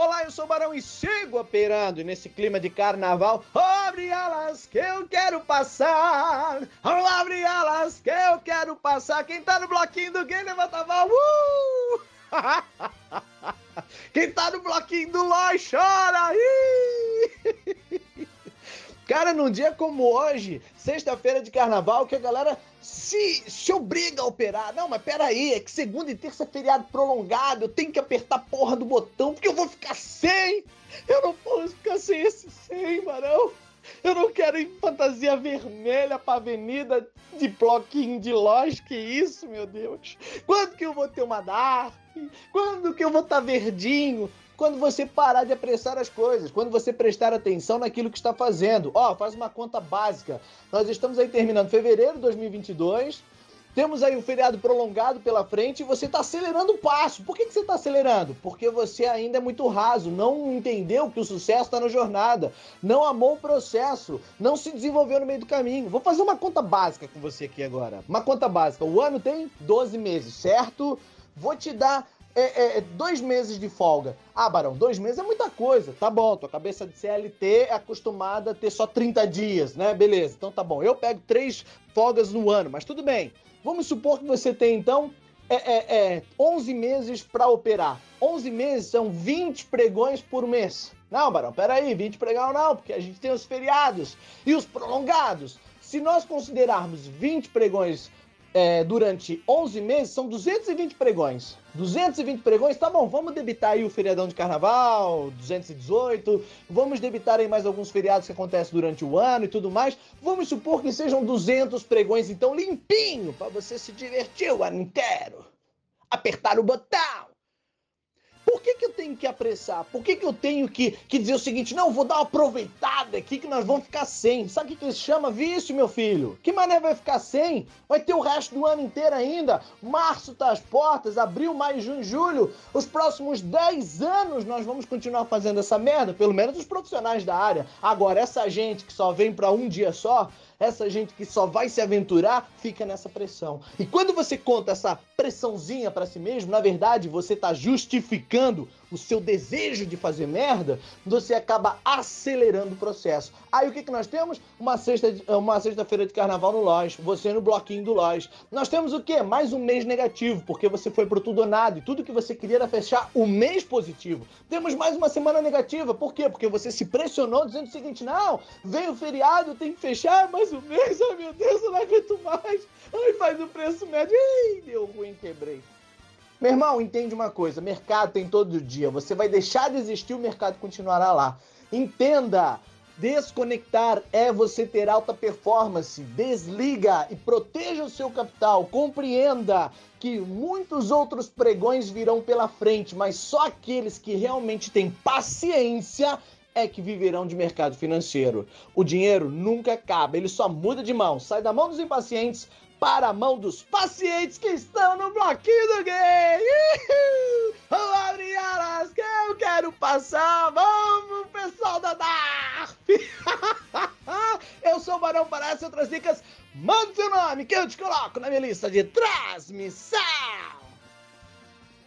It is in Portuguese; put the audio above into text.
Olá, eu sou o Barão e sigo operando. E nesse clima de carnaval, abre alas que eu quero passar. Abre alas que eu quero passar. Quem tá no bloquinho do gay, levanta a mão. Uh! Quem tá no bloquinho do Lói chora. Cara, num dia como hoje, sexta-feira de carnaval, que a galera se, se obriga a operar. Não, mas peraí, é que segunda e terça é feriado prolongado, eu tenho que apertar a porra do botão, porque eu vou ficar sem. Eu não posso ficar sem esse sem, Marão. Eu não quero ir fantasia vermelha pra avenida de bloquinho de loja, que isso, meu Deus? Quando que eu vou ter uma Dark? Quando que eu vou estar tá verdinho? Quando você parar de apressar as coisas, quando você prestar atenção naquilo que está fazendo. Ó, oh, faz uma conta básica. Nós estamos aí terminando fevereiro de 2022. Temos aí um feriado prolongado pela frente e você está acelerando o passo. Por que, que você está acelerando? Porque você ainda é muito raso, não entendeu que o sucesso está na jornada, não amou o processo, não se desenvolveu no meio do caminho. Vou fazer uma conta básica com você aqui agora. Uma conta básica. O ano tem 12 meses, certo? Vou te dar é, é, é, dois meses de folga. Ah, Barão, dois meses é muita coisa. Tá bom, tua cabeça de CLT é acostumada a ter só 30 dias, né? Beleza, então tá bom. Eu pego três folgas no ano, mas tudo bem. Vamos supor que você tem, então, é, é, é 11 meses para operar. 11 meses são 20 pregões por mês. Não, Barão, peraí, 20 pregão não, porque a gente tem os feriados e os prolongados. Se nós considerarmos 20 pregões é, durante 11 meses, são 220 pregões. 220 pregões, tá bom, vamos debitar aí o feriadão de carnaval, 218, vamos debitar aí mais alguns feriados que acontecem durante o ano e tudo mais. Vamos supor que sejam 200 pregões, então limpinho, para você se divertir o ano inteiro. Apertar o botão. Por que, que eu tenho que apressar? Por que, que eu tenho que, que dizer o seguinte? Não, vou dar uma aproveitada aqui que nós vamos ficar sem. Sabe o que, que se chama vício, meu filho? Que mané vai ficar sem? Vai ter o resto do ano inteiro ainda. Março tá às portas, abril, maio, junho, julho. Os próximos 10 anos nós vamos continuar fazendo essa merda, pelo menos os profissionais da área. Agora, essa gente que só vem para um dia só, essa gente que só vai se aventurar fica nessa pressão. E quando você conta essa pressãozinha para si mesmo, na verdade você está justificando o seu desejo de fazer merda, você acaba acelerando o processo. Aí o que, que nós temos? Uma sexta uma sexta-feira de carnaval no Lois, você no bloquinho do Lois. Nós temos o quê? Mais um mês negativo, porque você foi pro tudo ou nada e tudo que você queria era fechar o mês positivo. Temos mais uma semana negativa, por quê? Porque você se pressionou dizendo o seguinte: não, vem o feriado, tem que fechar mais um mês, ai meu Deus, eu não aguento mais. Ai, faz o preço médio. Ih, deu ruim, quebrei. Meu irmão, entende uma coisa: mercado tem todo dia. Você vai deixar de existir, o mercado continuará lá. Entenda! Desconectar é você ter alta performance. Desliga e proteja o seu capital. Compreenda que muitos outros pregões virão pela frente, mas só aqueles que realmente têm paciência é que viverão de mercado financeiro. O dinheiro nunca acaba, ele só muda de mão. Sai da mão dos impacientes para a mão dos pacientes que estão no bloquinho do gay. Vamos abrir alas que eu quero passar. Vamos, pessoal da DARF. eu sou o Barão Parece outras dicas. Manda seu nome que eu te coloco na minha lista de transmissão.